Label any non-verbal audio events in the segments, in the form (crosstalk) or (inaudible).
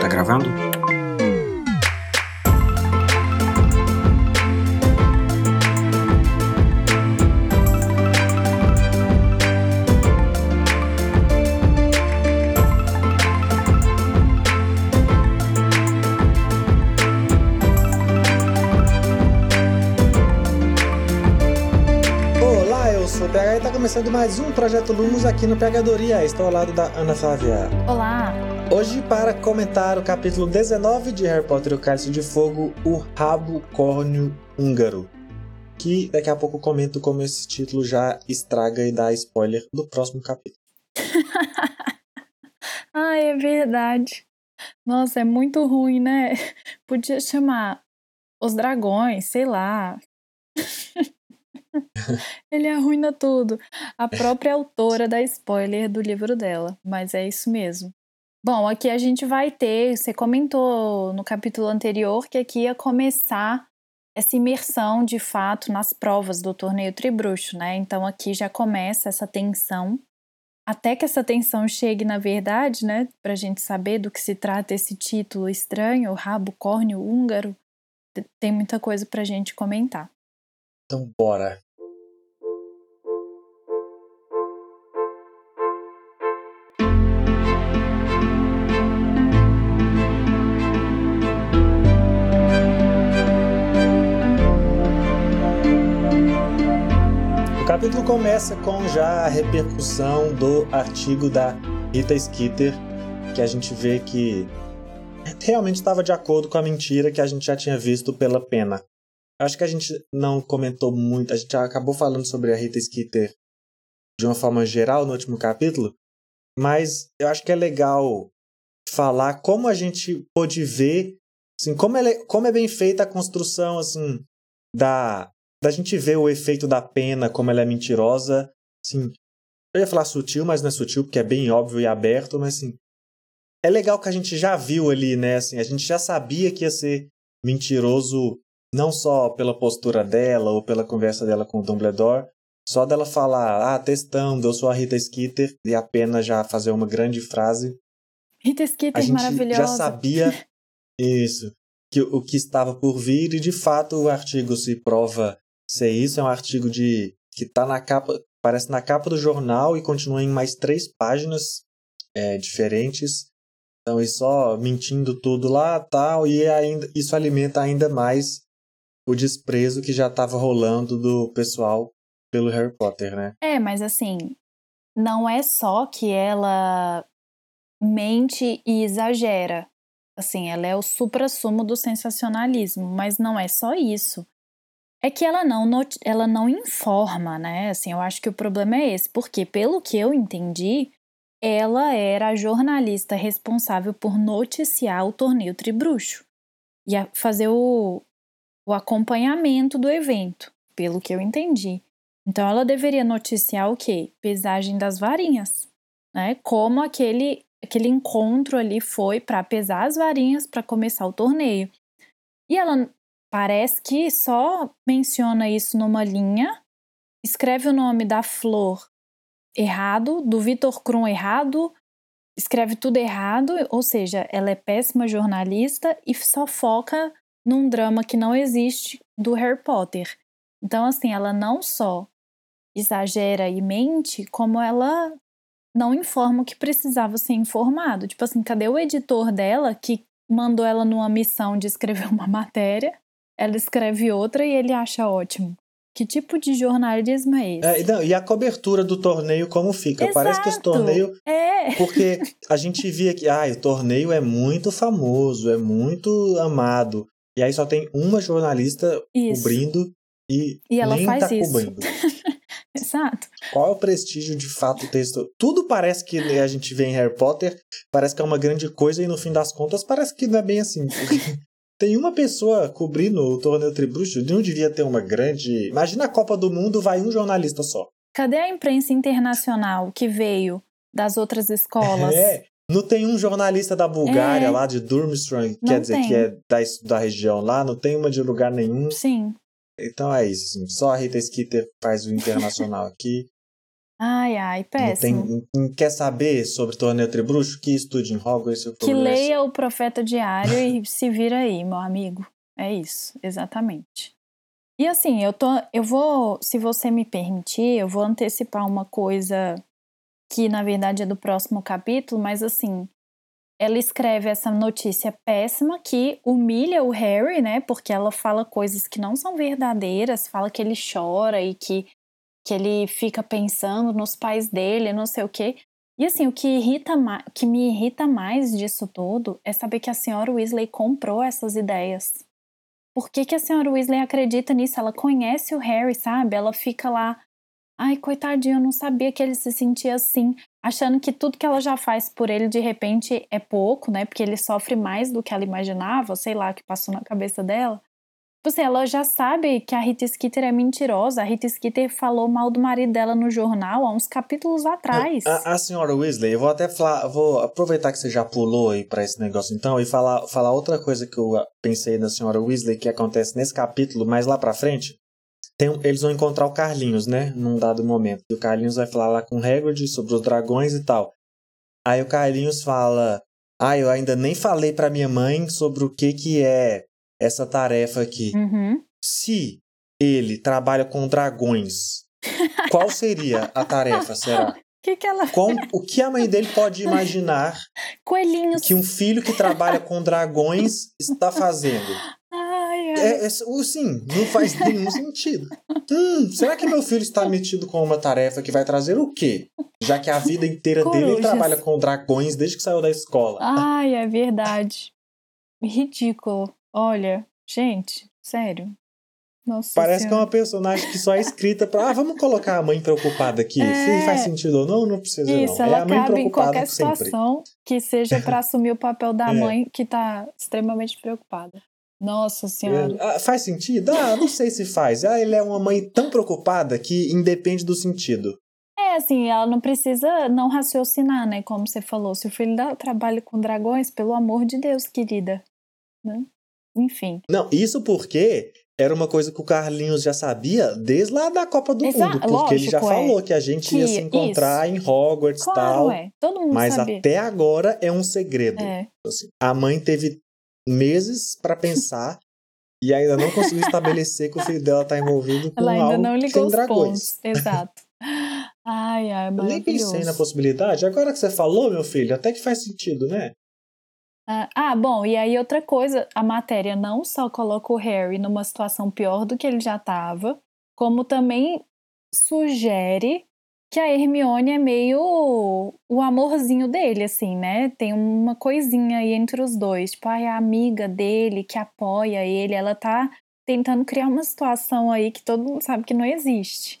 Tá gravando? Começando mais um Projeto Lumos aqui no Pegadoria. Estou ao lado da Ana Flávia. Olá! Hoje, para comentar o capítulo 19 de Harry Potter e o Cálice de Fogo, o Rabo Córneo Húngaro. Que daqui a pouco eu comento como esse título já estraga e dá spoiler do próximo capítulo. (laughs) Ai, é verdade. Nossa, é muito ruim, né? (laughs) Podia chamar Os Dragões, sei lá. (laughs) Ele arruina tudo. A própria autora dá spoiler do livro dela, mas é isso mesmo. Bom, aqui a gente vai ter, você comentou no capítulo anterior que aqui ia começar essa imersão de fato nas provas do torneio Tribruxo, né? Então aqui já começa essa tensão. Até que essa tensão chegue na verdade, né? Pra gente saber do que se trata esse título estranho, o rabo córneo húngaro. Tem muita coisa pra gente comentar. Então, bora. O capítulo começa com já a repercussão do artigo da Rita Skeeter, que a gente vê que realmente estava de acordo com a mentira que a gente já tinha visto pela pena. Acho que a gente não comentou muito, a gente acabou falando sobre a Rita Skeeter de uma forma geral no último capítulo, mas eu acho que é legal falar como a gente pôde ver, assim, como, é, como é bem feita a construção assim da da gente ver o efeito da pena, como ela é mentirosa, assim, eu ia falar sutil, mas não é sutil porque é bem óbvio e aberto, mas assim, é legal que a gente já viu ali, né, assim, a gente já sabia que ia ser mentiroso não só pela postura dela ou pela conversa dela com o Dumbledore, só dela falar, ah, testando, eu sou a Rita Skeeter, e a pena já fazer uma grande frase. Rita Skeeter a gente maravilhosa. já sabia (laughs) isso, que o que estava por vir, e de fato o artigo se prova ser isso. É um artigo de que tá na capa, parece na capa do jornal e continua em mais três páginas é, diferentes. Então, e só mentindo tudo lá tal, e ainda, isso alimenta ainda mais o desprezo que já estava rolando do pessoal pelo Harry Potter, né? É, mas assim, não é só que ela mente e exagera. Assim, ela é o supra-sumo do sensacionalismo, mas não é só isso. É que ela não, ela não informa, né? Assim, eu acho que o problema é esse, porque pelo que eu entendi, ela era a jornalista responsável por noticiar o torneio Tribruxo e fazer o, o acompanhamento do evento, pelo que eu entendi. Então ela deveria noticiar o quê? Pesagem das varinhas, né? Como aquele aquele encontro ali foi para pesar as varinhas para começar o torneio. E ela parece que só menciona isso numa linha, escreve o nome da flor errado, do Vitor Krum errado, escreve tudo errado, ou seja, ela é péssima jornalista e só foca num drama que não existe do Harry Potter. Então, assim, ela não só exagera e mente, como ela não informa o que precisava ser informado. Tipo assim, cadê o editor dela que mandou ela numa missão de escrever (laughs) uma matéria? Ela escreve outra e ele acha ótimo. Que tipo de jornalismo é esse? É, não, e a cobertura do torneio como fica? Exato. Parece que esse torneio. É. Porque a gente via que ah, o torneio é muito famoso, é muito amado. E aí só tem uma jornalista Isso. cobrindo e, E ela nem faz tá isso. cobrindo. (laughs) Exato. Qual é o prestígio de fato texto? Tudo parece que a gente vê em Harry Potter, parece que é uma grande coisa e no fim das contas parece que não é bem assim. (laughs) Tem uma pessoa cobrindo o torneio Tribruxo, não devia ter uma grande. Imagina a Copa do Mundo, vai um jornalista ssó. Cadê a imprensa internacional que veio das outras (laughs) escolas? É, não tem um jornalista da Bulgária É. lá de Durmstrang, quer dizer, tem. que é da, da região lá, não tem uma de lugar nenhum. Sim. Então é isso. Assim, só a Rita Skeeter faz o internacional aqui. Ai, ai, Não, péssimo. tem, não quer saber sobre torneio Tribruxo? Que estude em Hogwarts. Que leia o Profeta Diário e (laughs) se vira aí, meu amigo. É isso, exatamente. E assim, eu tô, eu vou, se você me permitir, eu vou antecipar uma coisa que na verdade é do próximo capítulo, mas assim, ela escreve essa notícia péssima que humilha o Harry, né? Porque ela fala coisas que não são verdadeiras, fala que ele chora e que, que ele fica pensando nos pais dele, não sei o quê. E assim, o que, irrita que me irrita mais disso tudo é saber que a senhora Weasley comprou essas ideias. Por que, que a senhora Weasley acredita nisso? Ela conhece o Harry, sabe? Ela fica lá. Ai, coitadinho, eu não sabia que ele se sentia assim. Achando que tudo que ela já faz por ele de repente é pouco, né? Porque ele sofre mais do que ela imaginava, sei lá, o que passou na cabeça dela. Tipo assim, ela já sabe que a Rita Skeeter é mentirosa. A Rita Skeeter falou mal do marido dela no jornal há uns capítulos atrás. A, a senhora Weasley, eu vou até falar, vou aproveitar que você já pulou aí pra esse negócio então e falar, falar outra coisa que eu pensei na senhora Weasley que acontece nesse capítulo, mas lá pra frente, tem eles vão encontrar o Carlinhos, né, num dado momento. E o Carlinhos vai falar lá com o Hagrid sobre os dragões e tal. Aí o Carlinhos fala: "Ah, eu ainda nem falei pra minha mãe sobre o que que é essa tarefa aqui. Uhum. Se ele trabalha com dragões, qual seria a tarefa, será?" O (laughs) que, que ela. O que a mãe dele pode imaginar (laughs) Coelhinhos. que um filho que trabalha com dragões está fazendo? É, é, o- sim, não faz nenhum sentido. Hum, será que meu filho está metido com uma tarefa que vai trazer o quê? Já que a vida inteira dele ele Corujas. trabalha com dragões desde que saiu da escola. Ai, é verdade. Ridículo. Olha, gente, sério. Nossa Parece que é Senhora. uma personagem que só é escrita pra. Ah, vamos colocar a mãe preocupada aqui. É. Se faz sentido ou não, não precisa Isso, não. ela é a mãe cabe em preocupada qualquer sempre. situação que seja para assumir o papel da (laughs) É. mãe que tá extremamente preocupada. Nossa Senhora. Ah, faz sentido? Ah, não sei se faz. Ah, ele é uma mãe tão preocupada que independe do sentido. É, assim, ela não precisa não raciocinar, né? Como você falou. Se o filho dela trabalha com dragões, pelo amor de Deus, querida. Né? Enfim. Não, isso porque era uma coisa que o Carlinhos já sabia desde lá da Copa do Exa- Mundo. Porque ele já lógico, é. falou que a gente ia Que- se encontrar em Hogwarts e Claro, tal. é. Todo mundo Mas sabia. até agora é um segredo. É. assim. A mãe teve meses pra pensar e ainda não conseguiu estabelecer que o filho dela tá envolvido com Ela ainda algo não ligou os dragões. pontos. Exato. Ai, ai, Eu nem maravilhoso. pensei na possibilidade. Agora que você falou, meu filho, até que faz sentido, né? Ah, ah, bom, e aí outra coisa, a matéria não só coloca o Harry numa situação pior do que ele já estava, como também sugere que a Hermione é meio o amorzinho dele, assim, né? Tem uma coisinha aí entre os dois, tipo, ai, a amiga dele que apoia ele, ela tá tentando criar uma situação aí que todo mundo sabe que não existe.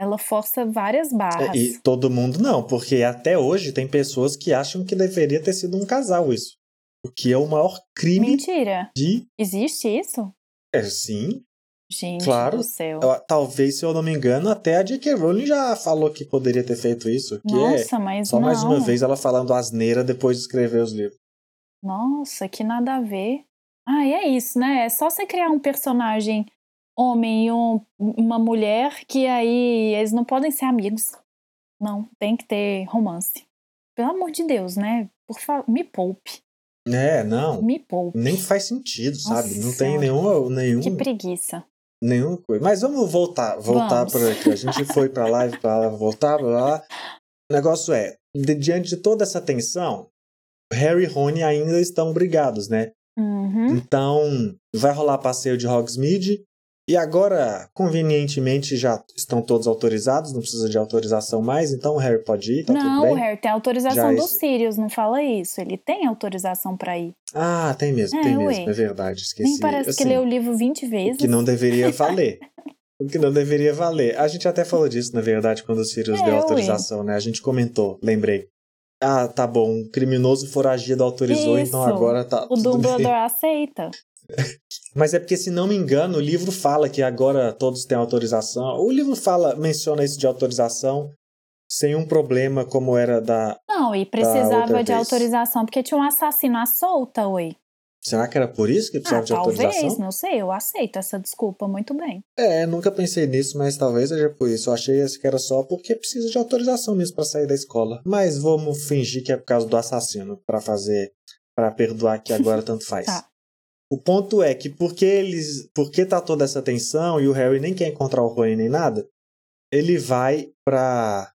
Ela força várias barras. É, E todo mundo não, porque até hoje tem pessoas que acham que deveria ter sido um casal isso. O que é o maior crime Mentira. de. Existe isso? É, sim. Gente Claro. do céu. Talvez, se eu não me engano, até a J.K. Rowling já falou que poderia ter feito isso. Que é Nossa, mas só não. mais uma vez ela falando asneira depois de escrever os livros. Nossa, que nada a ver. Ah, e é isso, né? É só você criar um personagem homem e um- uma mulher que aí eles não podem ser amigos. Não, tem que ter romance. Pelo amor de Deus, né? Por favor, me poupe. É, não. Me poupe. Nem faz sentido, sabe? Nossa Não tem nenhum, nenhum, Que preguiça. Nenhuma coisa. Mas vamos voltar, voltar Vamos. para aqui. A gente foi pra lá e pra lá, voltar pra lá. O negócio é, de- diante de toda essa tensão, Harry e Rony ainda estão brigados, né? Uhum. Então, vai rolar passeio de Hogsmeade. E agora, convenientemente, já estão todos autorizados, não precisa de autorização mais, então o Harry pode ir, tá tudo não, o Harry tem autorização Já do Sirius, não fala isso. Ele tem autorização pra ir. Ah, tem mesmo, É, tem ué. mesmo, é verdade, esqueci. Nem parece que Assim, leu o livro 20 O vezes. que não deveria (laughs) valer. o que não deveria valer. A gente até falou disso, na verdade, quando o Sirius É, deu autorização, né? A gente comentou, lembrei. Ah, tá bom, um criminoso foragido autorizou, então Isso. agora tá O tudo bem. Dumbledore aceita. Mas é porque, se não me engano, o livro fala que agora todos têm autorização. O livro fala, menciona isso de autorização sem um problema como era da. Não, e precisava de vez. autorização, porque tinha um assassino à solta, oi. Será que era por isso que precisava ah, de talvez, autorização? não sei, eu aceito essa desculpa muito bem. É, nunca pensei nisso, mas talvez seja por isso. Eu achei que era só porque precisa de autorização mesmo para sair da escola. Mas vamos fingir que é por causa do assassino, para fazer, para perdoar que agora tanto faz. Tá. O ponto é que porque eles, porque tá toda essa tensão e o Harry nem quer encontrar o Rony nem nada, ele vai pra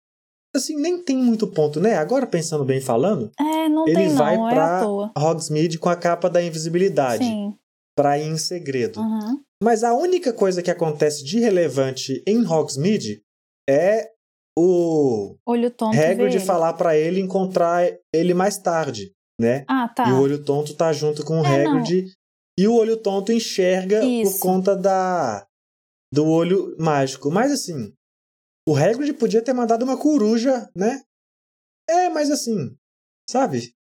assim, nem tem muito ponto, né? Agora pensando bem falando, É, não ele tem não, vai é pra toa. Hogsmeade com a capa da invisibilidade Sim. pra ir em segredo. Uhum. Mas a única coisa que acontece de relevante em Hogsmeade é o Olho tonto Hagrid ele. falar pra ele encontrar ele mais tarde, né? Ah, tá. E o olho tonto tá junto com o É, não. Hagrid e o olho tonto enxerga Isso. por conta da do olho mágico. Mas assim, o Hagrid podia ter mandado uma coruja, né? É, mas assim, sabe?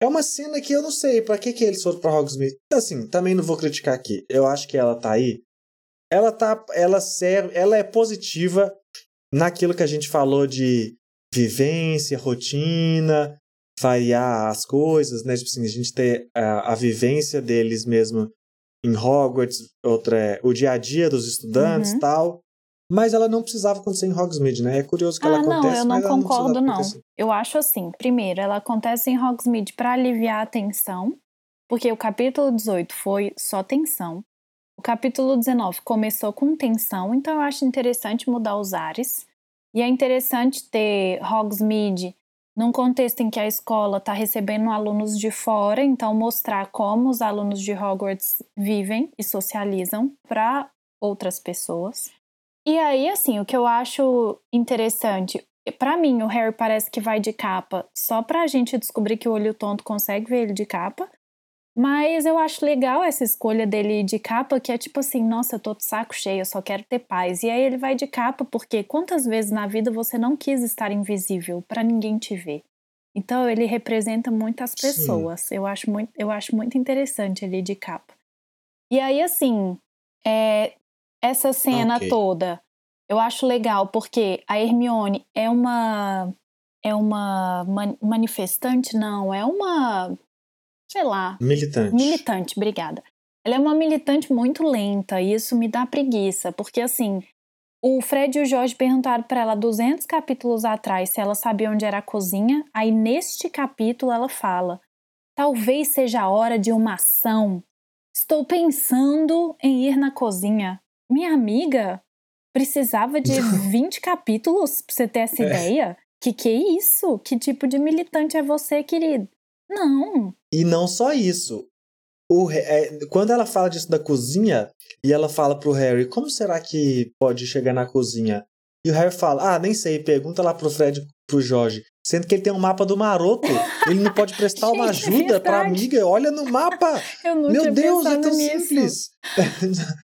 É uma cena que eu não sei pra que que eles foram pra Hogsmeade. Assim, também não vou criticar aqui. Eu acho que ela tá aí. Ela tá, ela serve, ela é positiva naquilo que a gente falou de vivência, rotina, variar as coisas, né? Tipo assim, a gente ter a, a vivência deles mesmo em Hogwarts, outra é o dia a dia dos estudantes e Uhum. tal. Mas ela não precisava acontecer em Hogsmeade, né? É curioso que ela Ah, não, acontece, eu não ela não concordo, não. acontecer. Eu acho assim, primeiro, ela acontece em Hogsmeade para aliviar a tensão, porque o capítulo 18 foi só tensão. O capítulo 19 começou com tensão, então eu acho interessante mudar os ares. E é interessante ter Hogsmeade num contexto em que a escola está recebendo alunos de fora, então mostrar como os alunos de Hogwarts vivem e socializam para outras pessoas. E aí, assim, o que eu acho interessante, Pra mim, o Harry parece que vai de capa só pra gente descobrir que o olho tonto consegue ver ele de capa. Mas eu acho legal essa escolha dele de capa, que é tipo assim, nossa, eu tô de saco cheio, eu só quero ter paz. E aí ele vai de capa, porque quantas vezes na vida você não quis estar invisível pra ninguém te ver? Então ele representa muitas Sim. pessoas. Eu acho muito, eu acho muito interessante ele de capa. E aí, assim, é, essa cena Ok. toda, eu acho legal, porque a Hermione é uma. É uma man- manifestante, não, é uma. Sei lá, Militante. militante, obrigada. Ela é uma militante muito lenta e isso me dá preguiça, porque assim, o Fred e o Jorge perguntaram para ela 200 capítulos atrás se ela sabia onde era a cozinha, aí neste capítulo ela fala: Talvez seja a hora de uma ação. Estou pensando em ir na cozinha. Minha amiga precisava de (laughs) 20 capítulos pra você ter essa É. ideia? Que que é isso? Que tipo de militante é você, querido? Não. E não só isso. O, é, quando ela fala disso da cozinha, e ela fala pro Harry, como será que pode chegar na cozinha? E o Harry fala, ah, nem sei, pergunta lá pro Fred pro Jorge. Sendo que ele tem um mapa do maroto, ele não pode prestar (laughs) uma Gente, é ajuda pra verdade. amiga, olha no mapa! (laughs) Meu Deus, é tão nisso. simples! (laughs)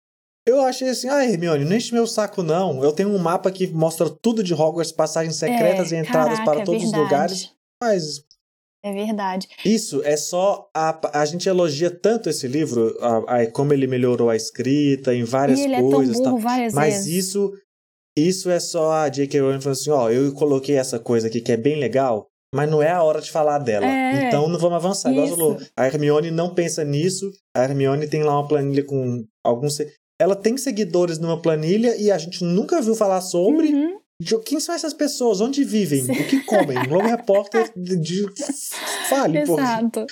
Eu achei assim, ah, Hermione, não enche meu saco não. Eu tenho um mapa que mostra tudo de Hogwarts, passagens secretas É, e entradas caraca, para é todos os lugares. Mas É verdade. isso é só. A, a gente elogia tanto esse livro, a, a- como ele melhorou a escrita em várias e ele é tão coisas. burro tal. várias Mas vezes. isso, isso é só a J.K. Rowling falando assim: ó, eu coloquei essa coisa aqui que é bem legal, mas não é a hora de falar dela. É, então não vamos avançar. Igual falou. A Hermione não pensa nisso. A Hermione tem lá uma planilha com alguns. Ela tem seguidores numa planilha e a gente nunca viu falar sobre. Uhum. Quem são essas pessoas? Onde vivem? O que comem? Globo Repórter de, de- fale, pô. Exato.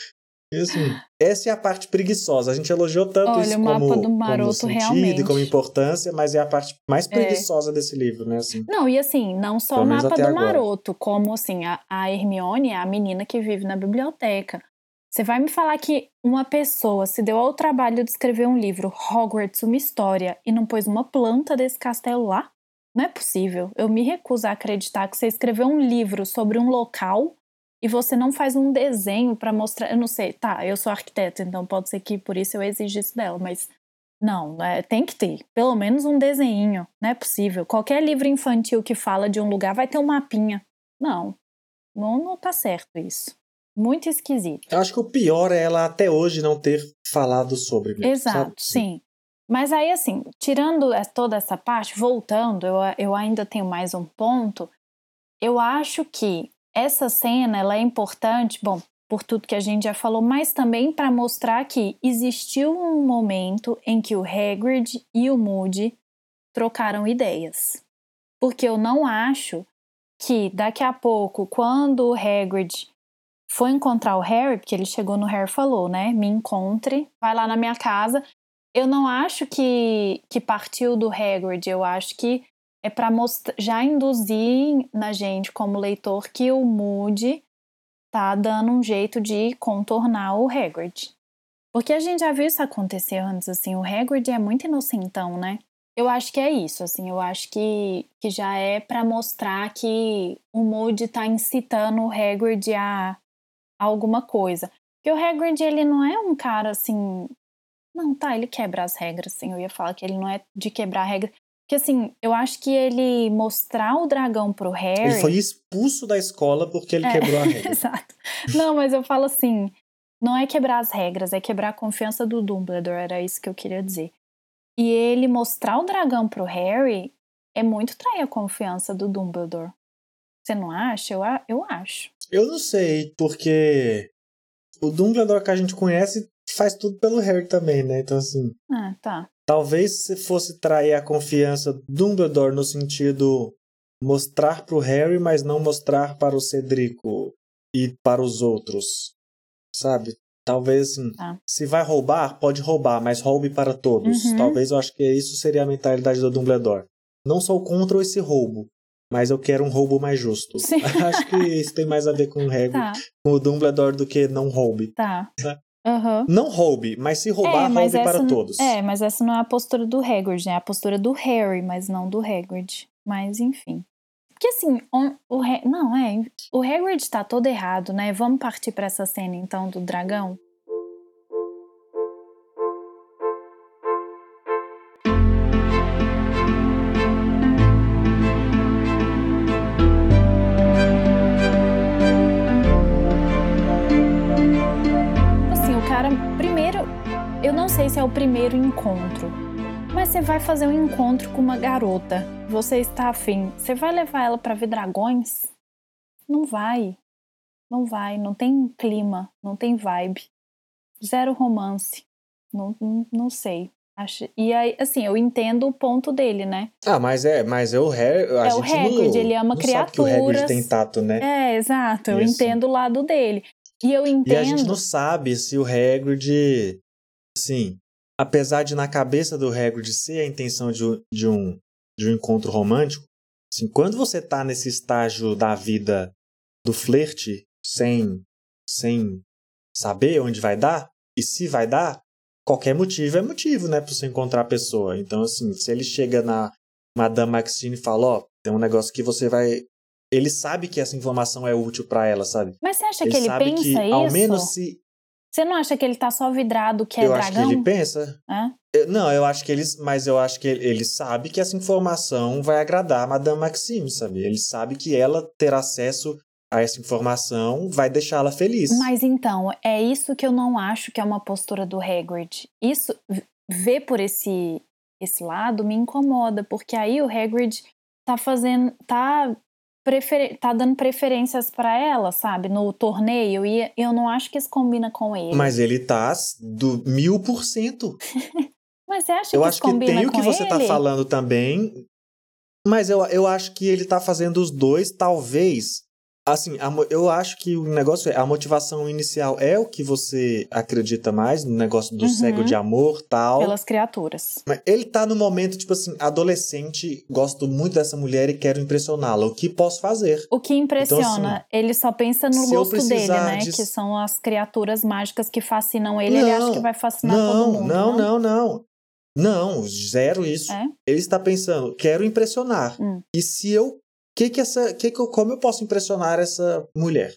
Assim, essa é a parte preguiçosa. A gente elogiou tanto Olha, isso o mapa como, como sentido realmente. e como importância, mas é a parte mais É. preguiçosa desse livro, né? Assim. Não, e assim, não só o mapa do agora. maroto, como assim, a, a Hermione é a menina que vive na biblioteca. Você vai me falar que uma pessoa se deu ao trabalho de escrever um livro, Hogwarts, uma história, e não pôs uma planta desse castelo lá? Não é possível. Eu me recuso a acreditar que você escreveu um livro sobre um local e você não faz um desenho pra mostrar. Eu não sei, tá, eu sou arquiteta, então pode ser que por isso eu exija isso dela, mas não, é, tem que ter. Pelo menos um desenho. Não é possível. Qualquer livro infantil que fala de um lugar vai ter um mapinha. Não. Não, não tá certo isso. Muito esquisito. Eu acho que o pior é ela até hoje não ter falado sobre. mesmo, Exato, sabe? sim. Mas aí, assim, tirando toda essa parte, voltando, eu, eu ainda tenho mais um ponto. Eu acho que essa cena ela é importante. Bom, por tudo que a gente já falou, mas também para mostrar que existiu um momento em que o Hagrid e o Moody trocaram ideias. Porque eu não acho que daqui a pouco, quando o Hagrid foi encontrar o Harry, porque ele chegou no Harry e falou, né? Me encontre, vai lá na minha casa. Eu não acho que, que partiu do Hagrid, eu acho que é para já induzir na gente, como leitor, que o Moody tá dando um jeito de contornar o Hagrid. Porque a gente já viu isso acontecer antes, assim, o Hagrid é muito inocentão, né? Eu acho que é isso, assim, eu acho que, que já é para mostrar que o Moody tá incitando o Hagrid a, a alguma coisa. Porque o Hagrid, ele não é um cara, assim... Não, tá, ele quebra as regras, assim, eu ia falar que ele não é de quebrar a regra, porque assim, eu acho que ele mostrar o dragão pro Harry. Ele foi expulso da escola porque ele é, quebrou a (laughs) regra. Exato. Não, mas eu falo assim: não é quebrar as regras, é quebrar a confiança do Dumbledore, era isso que eu queria dizer. E ele mostrar o dragão pro Harry é muito trair a confiança do Dumbledore. Você não acha? Eu, eu acho. Eu não sei, porque o Dumbledore que a gente conhece faz tudo pelo Harry também, né? Então, assim. Ah, tá. Talvez se fosse trair a confiança do Dumbledore no sentido mostrar para o Harry, mas não mostrar para o Cedrico e para os outros, sabe? Talvez assim, ah. se vai roubar, pode roubar, mas roube para todos. Uhum. Talvez eu acho que isso seria a mentalidade do Dumbledore. Não sou contra esse roubo, mas eu quero um roubo mais justo. (laughs) acho que isso tem mais a ver com o Harry, tá. com o Dumbledore do que não roube. Tá. Uhum. Não roube, mas se roubar, é, mas roube para todos. É, mas essa não é a postura do Hagrid, né? É a postura do Harry, mas não do Hagrid. Mas enfim. Porque assim, o, o não é, o Hagrid tá todo errado, né? Vamos partir para essa cena então do dragão. Sei se é o primeiro encontro, mas você vai fazer um encontro com uma garota, você está afim, você vai levar ela para ver dragões? Não vai. Não vai, não tem clima, não tem vibe. Zero romance. Não, não, não sei. Acho, e aí, assim, eu entendo o ponto dele, né? Ah, mas é, mas é o Harry. A é o Hagrid, ele ama não criaturas. Sabe que o Hagrid tem tato, né? É, exato. Eu Isso. entendo o lado dele. E eu entendo. E a gente não sabe se o Hagrid Sim. Apesar de na cabeça do Hagrid ser a intenção de, de, um, de um encontro romântico, assim, quando você tá nesse estágio da vida do flerte, sem, sem saber onde vai dar, e se vai dar, qualquer motivo é motivo, né, pra você encontrar a pessoa. Então, assim, se ele chega na Madame Maxine e fala, ó, oh, tem um negócio que você vai... Ele sabe que essa informação é útil para ela, sabe? Mas você acha ele que ele pensa que, isso? Ao menos se você não acha que ele tá só vidrado que é eu dragão? Eu acho que ele pensa. É? não, eu acho que ele. Mas eu acho que ele, ele, sabe que essa informação vai agradar a Madame Maxime, sabe? Ele sabe que ela ter acesso a essa informação vai deixá-la feliz. Mas então, é isso que eu não acho que é uma postura do Hagrid. Isso, ver por esse, esse lado me incomoda, porque aí o Hagrid tá fazendo. tá prefer... tá dando preferências para ela, sabe? No torneio. E eu não acho que isso combina com ele. Mas ele tá do mil por cento. (laughs) Mas você acha eu que acho que tem o que você tá falando também. Mas eu, eu acho que ele tá fazendo os dois, talvez, Assim, a, eu acho que o negócio é a motivação inicial é o que você acredita mais no negócio do uhum. cego de amor tal. Pelas criaturas. Mas ele tá no momento, tipo assim, adolescente, gosto muito dessa mulher e quero impressioná-la. O que posso fazer? O que impressiona, então, assim, ele só pensa no gosto dele, né? De... Que são as criaturas mágicas que fascinam ele, não, ele acha que vai fascinar não, todo mundo. Não, não, não, não. Não, zero isso. É? Ele está pensando, quero impressionar. Hum. E se eu que que essa, que que eu, como eu posso impressionar essa mulher?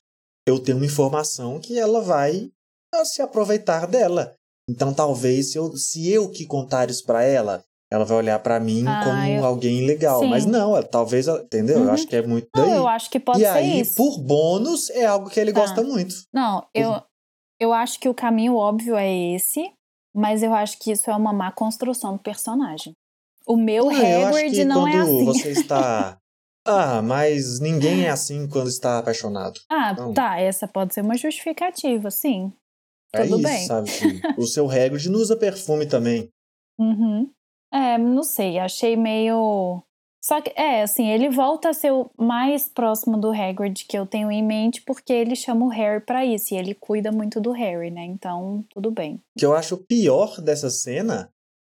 Eu tenho uma informação que ela vai ah, se aproveitar dela. Então talvez se eu, se eu que contar isso para ela, ela vai olhar para mim ah, como eu... alguém legal. Sim. Mas não, ela, talvez, entendeu? Uhum. Eu acho que é muito daí. Não, eu acho que pode e ser aí, isso. por bônus, é algo que ele tá. gosta muito. Não, eu, eu acho que o caminho óbvio é esse, mas eu acho que isso é uma má construção do personagem. O meu não, Hagrid não é assim. Você está (laughs) Ah, mas ninguém é assim quando está apaixonado. Ah, Não. tá, essa pode ser uma justificativa, sim. É Tudo isso, bem. sabe? (laughs) o seu Hagrid não usa perfume também. Uhum. É, não sei, achei meio. Só que, é, assim, ele volta a ser o mais próximo do Hagrid que eu tenho em mente, porque ele chama o Harry pra isso, e ele cuida muito do Harry, né? Então, tudo bem. O que eu acho pior dessa cena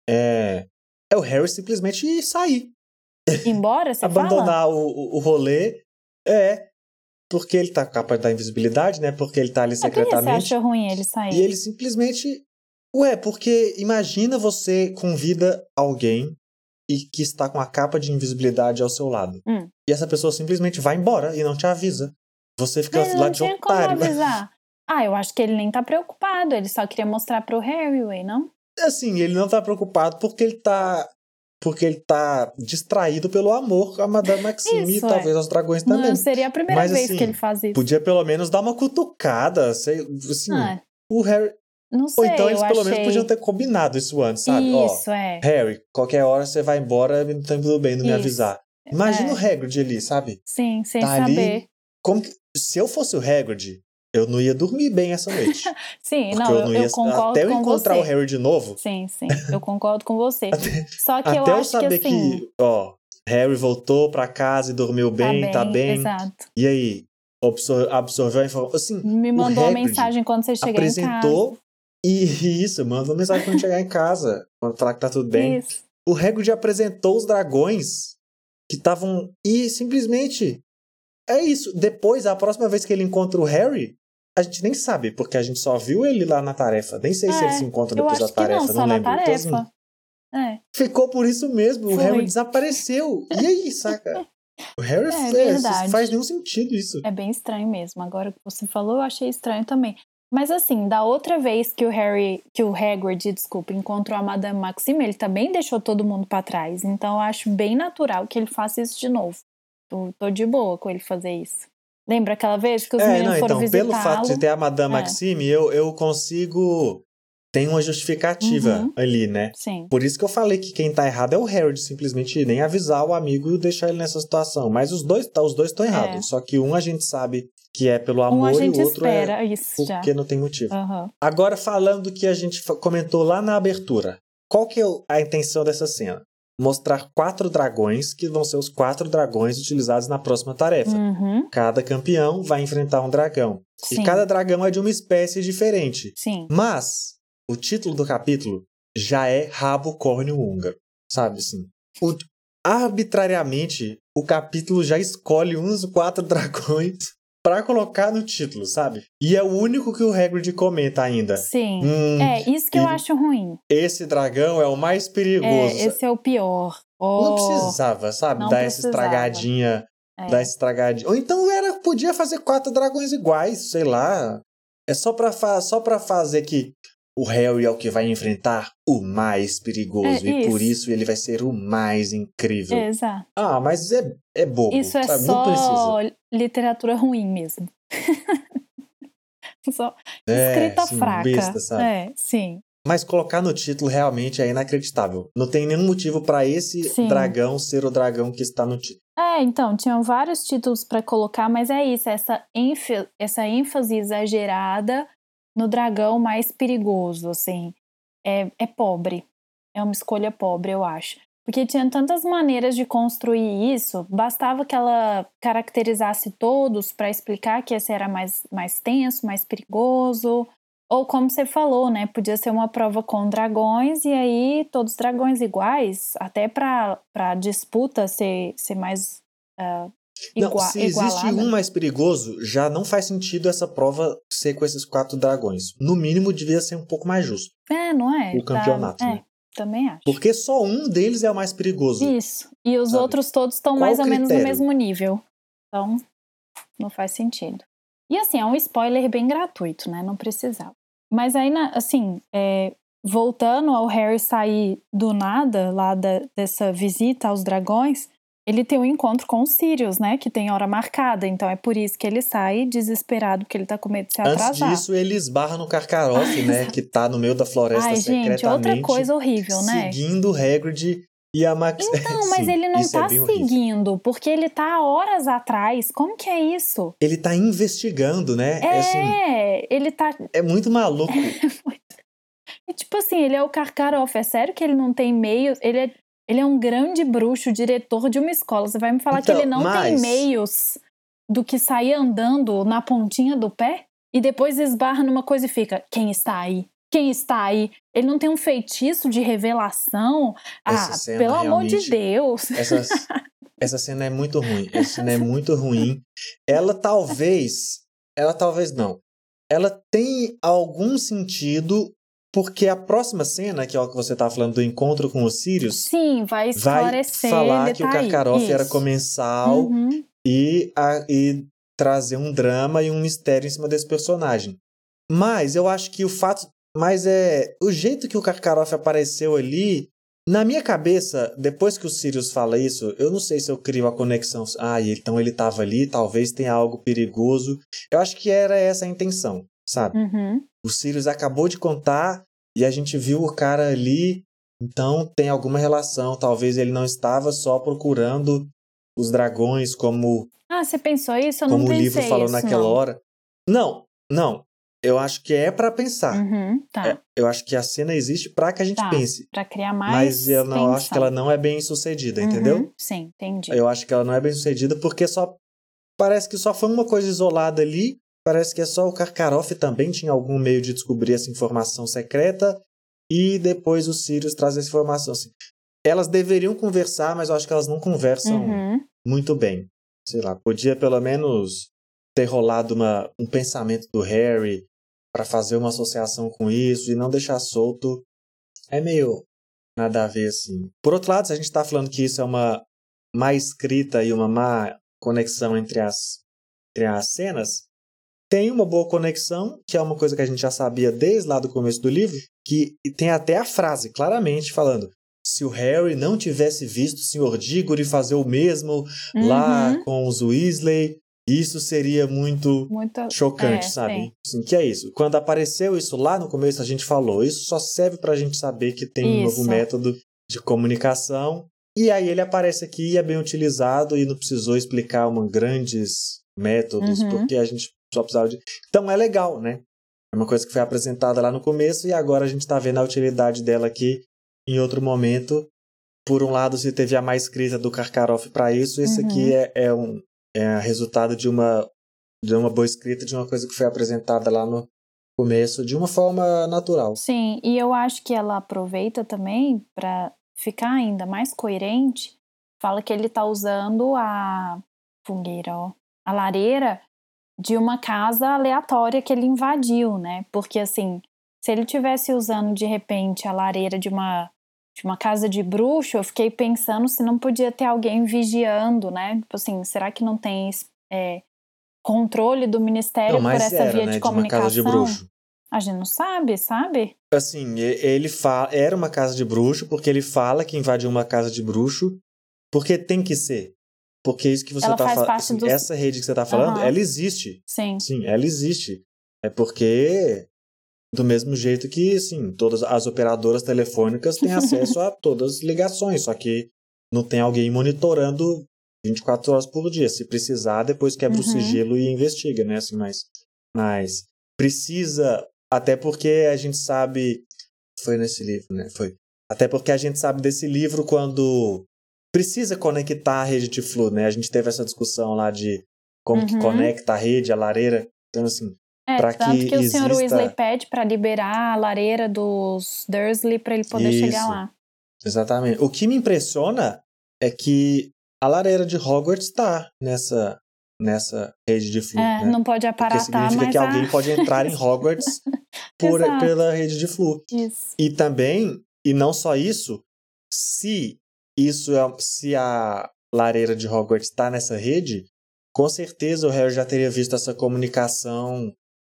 é, é o Harry simplesmente sair. Embora, (laughs) você fala? abandonar o, o, o rolê. É. Porque ele tá com a capa da invisibilidade, né? Porque ele tá ali É, por que você secretamente. acha ruim ele sair? E ele simplesmente. Ué, porque imagina você convida alguém e que está com a capa de invisibilidade ao seu lado. Hum. E essa pessoa simplesmente vai embora e não te avisa. Você fica Mas lá não de tinha como otário. avisar. (laughs) Ah, eu acho que ele nem tá preocupado, ele só queria mostrar pro Harry, não? Assim, ele não tá preocupado porque ele tá. Porque ele tá distraído pelo amor a Madame Maxime e é. talvez aos dragões também. Não seria a primeira Mas, vez assim, que ele faz isso. Podia pelo menos dar uma cutucada. Sei, assim, Ah, o Harry. não sei, Ou então eles eu pelo achei... menos podiam ter combinado isso antes, sabe? Isso, é. Ó, Harry, qualquer hora você vai embora, não tá tudo bem, não me Isso. avisar. Imagina É. o Hagrid ali, sabe? Sim, sem Tá ali, saber. Como que- se eu fosse o Hagrid, eu não ia dormir bem essa noite. (laughs) Sim, não, eu eu, não eu ia. concordo até eu encontrar você. o Harry de novo, Sim, sim, eu concordo com você. (laughs) até, Só que até eu eu, acho saber que assim, que, ó, Harry voltou pra casa e dormiu bem, tá bem. Exato. E aí, absor- absorveu a informação. Assim, Me mandou uma mensagem quando você chegar em apresentou e (laughs) isso, manda uma mensagem quando chegar em casa, quando falar que tá tudo casa. bem. Isso. O Hagrid apresentou os dragões que estavam e simplesmente é isso. Depois, a próxima vez que ele encontra o Harry, a gente nem sabe, porque a gente só viu ele lá na tarefa. Nem sei se É, ele se encontra depois da tarefa, não, na lembro. Então, assim, tarefa. É, ficou por isso mesmo. O Foi. Harry desapareceu. E aí, saca? (laughs) O Harry É, é, faz nenhum sentido isso. é bem estranho mesmo. Agora que você falou, eu achei estranho também. Mas assim, da outra vez que o Harry, que o Hagrid, desculpa, encontrou a Madame Maxime, ele também deixou todo mundo pra trás. Então eu acho bem natural que ele faça isso de novo. Tô, tô de boa com ele fazer isso. Lembra aquela vez que os É, meninos não, foram então, pelo fato de ter a Madame É. Maxime, eu, eu consigo. Tem uma justificativa Uhum. ali, né? Sim. Por isso que eu falei que quem tá errado é o Harold, simplesmente nem avisar o amigo e deixar ele nessa situação. Mas os dois tá, os dois estão errados. É. Só que um a gente sabe que é pelo Um amor gente e o outro é isso já. porque não tem motivo. Aham. Agora falando do que a gente comentou lá na abertura. Qual que é a intenção dessa cena? Mostrar quatro dragões que vão ser os quatro dragões utilizados na próxima tarefa. Uhum. Cada campeão vai enfrentar um dragão. Sim. E cada dragão é de uma espécie diferente. Sim. Mas o título do capítulo já é Rabo Córneo Húngaro, sabe assim? O- arbitrariamente, o capítulo já escolhe uns quatro (laughs) dragões pra colocar no título, sabe? E é o único que o Hagrid comenta ainda. Sim. Hum, É, isso que eu acho ruim. esse dragão é o mais perigoso. É, esse é o pior. Não Oh, precisava, sabe? não dar essa precisava. estragadinha. é. Dar essa estragadinha. Ou então era, podia fazer quatro dragões iguais, sei lá. É só pra, fa só pra fazer que o Harry é o que vai enfrentar o mais perigoso. É, e por isso. isso ele vai ser o mais incrível. Exato. Ah, mas é, é bobo. Isso é sabe? Só literatura ruim mesmo. (laughs) só É, escrita sim, fraca. besta, sabe? É, sim. Mas colocar no título realmente é inacreditável. Não tem nenhum motivo pra esse Sim. dragão ser o dragão que está no título. É, então, tinham vários títulos pra colocar, mas é isso, essa, essa ênfase exagerada no dragão mais perigoso, assim. É, é pobre. É uma escolha pobre, eu acho. Porque tinha tantas maneiras de construir isso, bastava que ela caracterizasse todos pra explicar que esse era mais, mais tenso, mais perigoso. Ou como você falou, né? Podia ser uma prova com dragões e aí todos dragões iguais, até pra, pra disputa ser, ser mais ah, Não, se existe um mais perigoso, já não faz sentido essa prova ser com esses quatro dragões. No mínimo, devia ser um pouco mais justo. É, não é? o campeonato, Tá, né? É, também acho. Porque só um deles é o mais perigoso. Isso. E os Sabe? outros todos estão mais ou menos no critério? mesmo nível. Então, não faz sentido. E assim, é um spoiler bem gratuito, né? Não precisava. Mas aí, assim, é, voltando ao Harry sair do nada, lá da- dessa visita aos dragões, ele tem um encontro com o Sirius, né? Que tem hora marcada. Então é por isso que ele sai desesperado, porque ele tá com medo de se Antes atrasar. disso, ele esbarra no Karkaroff, né? (laughs) Que tá no meio da floresta Ai, gente, secretamente. outra coisa horrível, né? Seguindo o Hagrid E a Max. Então, (laughs) mas Sim, ele não é tá horrível. seguindo, porque ele tá horas atrás. Como que é isso? Ele tá investigando, né? É, assim, ele tá. é muito maluco. (laughs) E, tipo assim, ele é o Karkaroff. É sério que ele não tem e-mails? Ele é, ele é um grande bruxo, diretor de uma escola. Você vai me falar Então, que ele não tem mas- e-mails do que sair andando na pontinha do pé? E depois esbarra numa coisa e fica: quem está aí? Quem está aí? Ele não tem um feitiço de revelação? Essa ah, cena pelo amor de Deus. Essa, (laughs) essa cena é muito ruim. Essa cena é muito ruim. Ela talvez. Ela talvez não. Ela tem algum sentido, porque a próxima cena, que é o que você tá falando do encontro com os Sirius, Sim, vai vai esclarecer. falar ele que tá o Karkaroff aí. era comensal Uhum. e, a- e trazer um drama e um mistério em cima desse personagem. Mas eu acho que o fato. Mas é. O jeito que o Karkaroff apareceu ali. Na minha cabeça, depois que o Sirius fala isso, eu não sei se eu crio a conexão. Ah, então ele tava ali, talvez tenha algo perigoso. Eu acho que era essa a intenção, sabe? Uhum. O Sirius acabou de contar e a gente viu o cara ali, então tem alguma relação. Talvez ele não estava só procurando os dragões como Ah, você pensou isso? Eu como não o livro falou isso, naquela não. hora. Não, não. Eu acho que é pra pensar. Uhum, tá. É, eu acho que a cena existe pra que a gente Tá, pense. Pra criar mais Mas eu não acho que ela não é bem sucedida, entendeu? Uhum, sim, entendi. Eu acho que ela não é bem sucedida porque só parece que só foi uma coisa isolada ali. Parece que é só o Karkaroff também tinha algum meio de descobrir essa informação secreta e depois o Sirius traz essa informação assim. Elas deveriam conversar, mas eu acho que elas não conversam Uhum. muito bem. Sei lá, podia pelo menos ter rolado uma, um pensamento do Harry para fazer uma associação com isso e não deixar solto. É meio nada a ver assim. Por outro lado, se a gente tá falando que isso é uma má escrita e uma má conexão entre as, entre as cenas, tem uma boa conexão, que é uma coisa que a gente já sabia desde lá do começo do livro, que tem até a frase claramente falando: se o Harry não tivesse visto o Sr. Diggory fazer o mesmo lá Uhum. com os Weasley, isso seria muito Muito chocante, é, sabe? sim. Que é isso. Quando apareceu isso lá no começo, a gente falou, isso só serve pra gente saber que tem um novo Isso. método de comunicação. E aí ele aparece aqui e é bem utilizado e não precisou explicar uma grandes métodos, Uhum. porque a gente só precisava de. Então é legal, né? É uma coisa que foi apresentada lá no começo e agora a gente tá vendo a utilidade dela aqui em outro momento. Por um lado, se teve a mais escrita do Karkaroff para isso, esse Uhum. aqui é, é um é resultado de uma de uma boa escrita de uma coisa que foi apresentada lá no começo de uma forma natural. Sim, e eu acho que ela aproveita também pra ficar ainda mais coerente. Fala que ele tá usando a fogueira, ó, a lareira de uma casa aleatória que ele invadiu, né? Porque assim, se ele tivesse usando de repente a lareira de uma de uma casa de bruxo, eu fiquei pensando se não podia ter alguém vigiando, né? Tipo assim, será que não tem é, controle do ministério Não, por essa era, via né, de de uma comunicação? casa de bruxo. A gente não sabe, sabe? Assim, ele fala, era uma casa de bruxo porque ele fala que invadiu uma casa de bruxo porque tem que ser. Porque isso que você Ela tá falando, assim, dos- essa rede que você tá falando, Aham. ela existe. Sim. Sim, ela existe. É porque do mesmo jeito que, assim, todas as operadoras telefônicas têm acesso a (laughs) todas as ligações, só que não tem alguém monitorando 24 horas por dia. Se precisar, depois quebra o Uhum. sigilo e investiga, né? Assim, mas, mas precisa, até porque a gente sabe. Foi nesse livro, né? Foi. Até porque a gente sabe desse livro quando precisa conectar a rede de flu, né? A gente teve essa discussão lá de como que Uhum. conecta a rede, a lareira. Então, assim, É, tanto que que, o exista- Weasley pede pra liberar a lareira dos Dursley pra ele poder chegar Isso. lá. exatamente. O que me impressiona é que a lareira de Hogwarts tá nessa, nessa rede de flu, É, né? não pode Porque aparatar, significa mas que a- alguém pode entrar em (laughs) Hogwarts (laughs) por, pela rede de flu. Isso. E também, e não só isso, se isso é, se a lareira de Hogwarts está nessa rede, com certeza o Harry já teria visto essa comunicação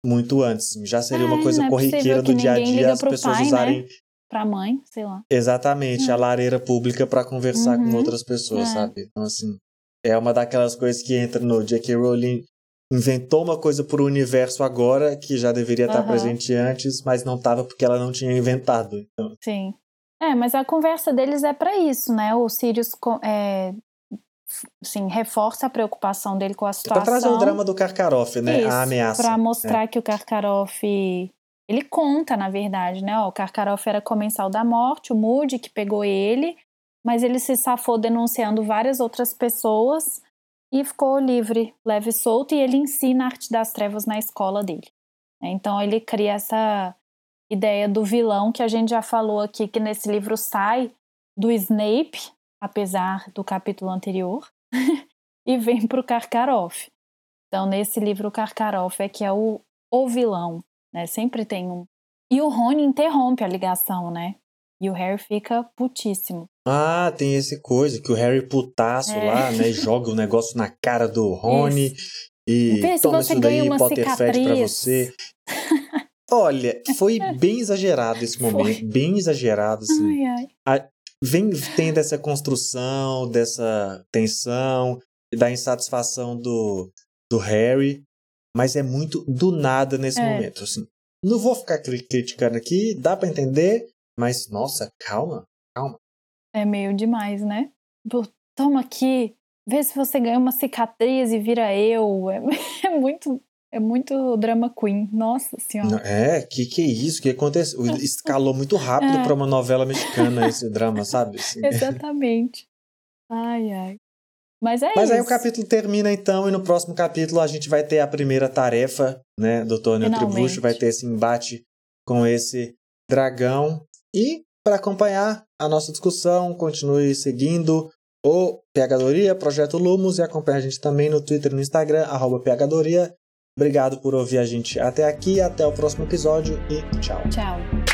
muito antes. Já seria uma É, coisa não é corriqueira do dia a dia as pessoas pai, né? usarem Pra mãe, sei lá. exatamente a lareira pública para conversar com Uhum. outras pessoas, É. sabe? Então assim, é uma daquelas coisas que entra no J.K. Rowling inventou uma coisa pro universo agora que já deveria estar Aham. presente antes, mas não estava porque ela não tinha inventado. Então, Sim. É, mas a conversa deles é para isso, né? O Sirius é, assim, reforça a preocupação dele com a situação. Pra trazer o drama do Karkaroff, né? Isso, a ameaça. Pra mostrar é. que o Karkaroff. Ele conta, na verdade, né? Ó, o Karkaroff era comensal da morte, o Moody que pegou ele, mas ele se safou denunciando várias outras pessoas e ficou livre, leve e solto, e ele ensina a arte das trevas na escola dele. Então ele cria essa ideia do vilão que a gente já falou aqui, que nesse livro sai do Snape, apesar do capítulo anterior, (laughs) e vem para o Karkaroff. Então, nesse livro, o Karkaroff é que é o, o vilão, né? Sempre tem um. E o Rony interrompe a ligação, né? E o Harry fica putíssimo. Ah, tem esse coisa que o Harry putaço é. lá, né? (laughs) Joga o um negócio na cara do Rony isso. e Vê toma isso daí, Potterfed pra você. (laughs) Olha, foi (laughs) bem exagerado esse momento, foi. bem exagerado, assim. Ai, ai. A, vem tendo essa construção, dessa tensão, da insatisfação do, do Harry, mas é muito do nada nesse é. momento, assim. Não vou ficar criticando aqui, dá para entender, mas nossa, calma, calma. É meio demais, né? Toma aqui, vê se você ganha uma cicatriz e vira eu. É, (laughs) é muito é muito drama queen, nossa senhora. É, que que é isso? que aconteceu? Escalou muito rápido é. para uma novela mexicana esse drama, sabe? Assim. Exatamente. Ai, ai. Mas é Mas isso. aí o capítulo termina então, e no próximo capítulo a gente vai ter a primeira tarefa, né, do Tony Tribucho, vai ter esse embate com esse dragão. E para acompanhar a nossa discussão, continue seguindo o Pegadoria, Projeto Lumos, e acompanhe a gente também no Twitter e no Instagram, arroba Pegadoria. Obrigado por ouvir a gente até aqui, até o próximo episódio e tchau. Tchau.